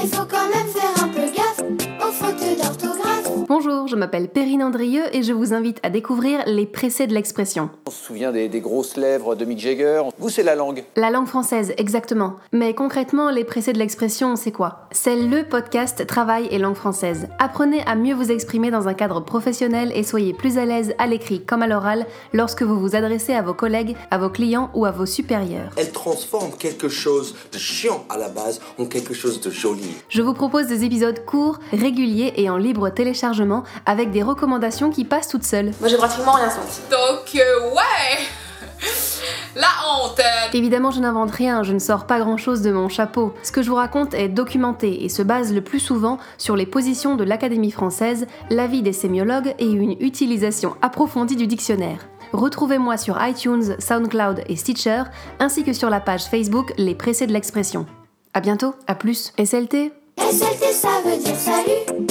Mais faut quand même faire un peu gaffe aux fautes d'orthographe. Je m'appelle Perrine Andrieux et je vous invite à découvrir les pressés de l'expression. On se souvient des, des grosses lèvres de Mick Jagger. Vous, c'est la langue. La langue française, exactement. Mais concrètement, les pressés de l'expression, c'est quoi? C'est le podcast Travail et langue française. Apprenez à mieux vous exprimer dans un cadre professionnel et soyez plus à l'aise à l'écrit comme à l'oral lorsque vous vous adressez à vos collègues, à vos clients ou à vos supérieurs. Elle transforme quelque chose de chiant à la base en quelque chose de joli. Je vous propose des épisodes courts, réguliers et en libre téléchargement avec des recommandations qui passent toutes seules. Moi j'ai pratiquement rien senti. Donc, euh, ouais La honte Évidemment, je n'invente rien, je ne sors pas grand-chose de mon chapeau. Ce que je vous raconte est documenté et se base le plus souvent sur les positions de l'Académie française, l'avis des sémiologues et une utilisation approfondie du dictionnaire. Retrouvez-moi sur iTunes, SoundCloud et Stitcher, ainsi que sur la page Facebook Les Pressés de l'expression. À bientôt, à plus. SLT SLT, ça veut dire salut.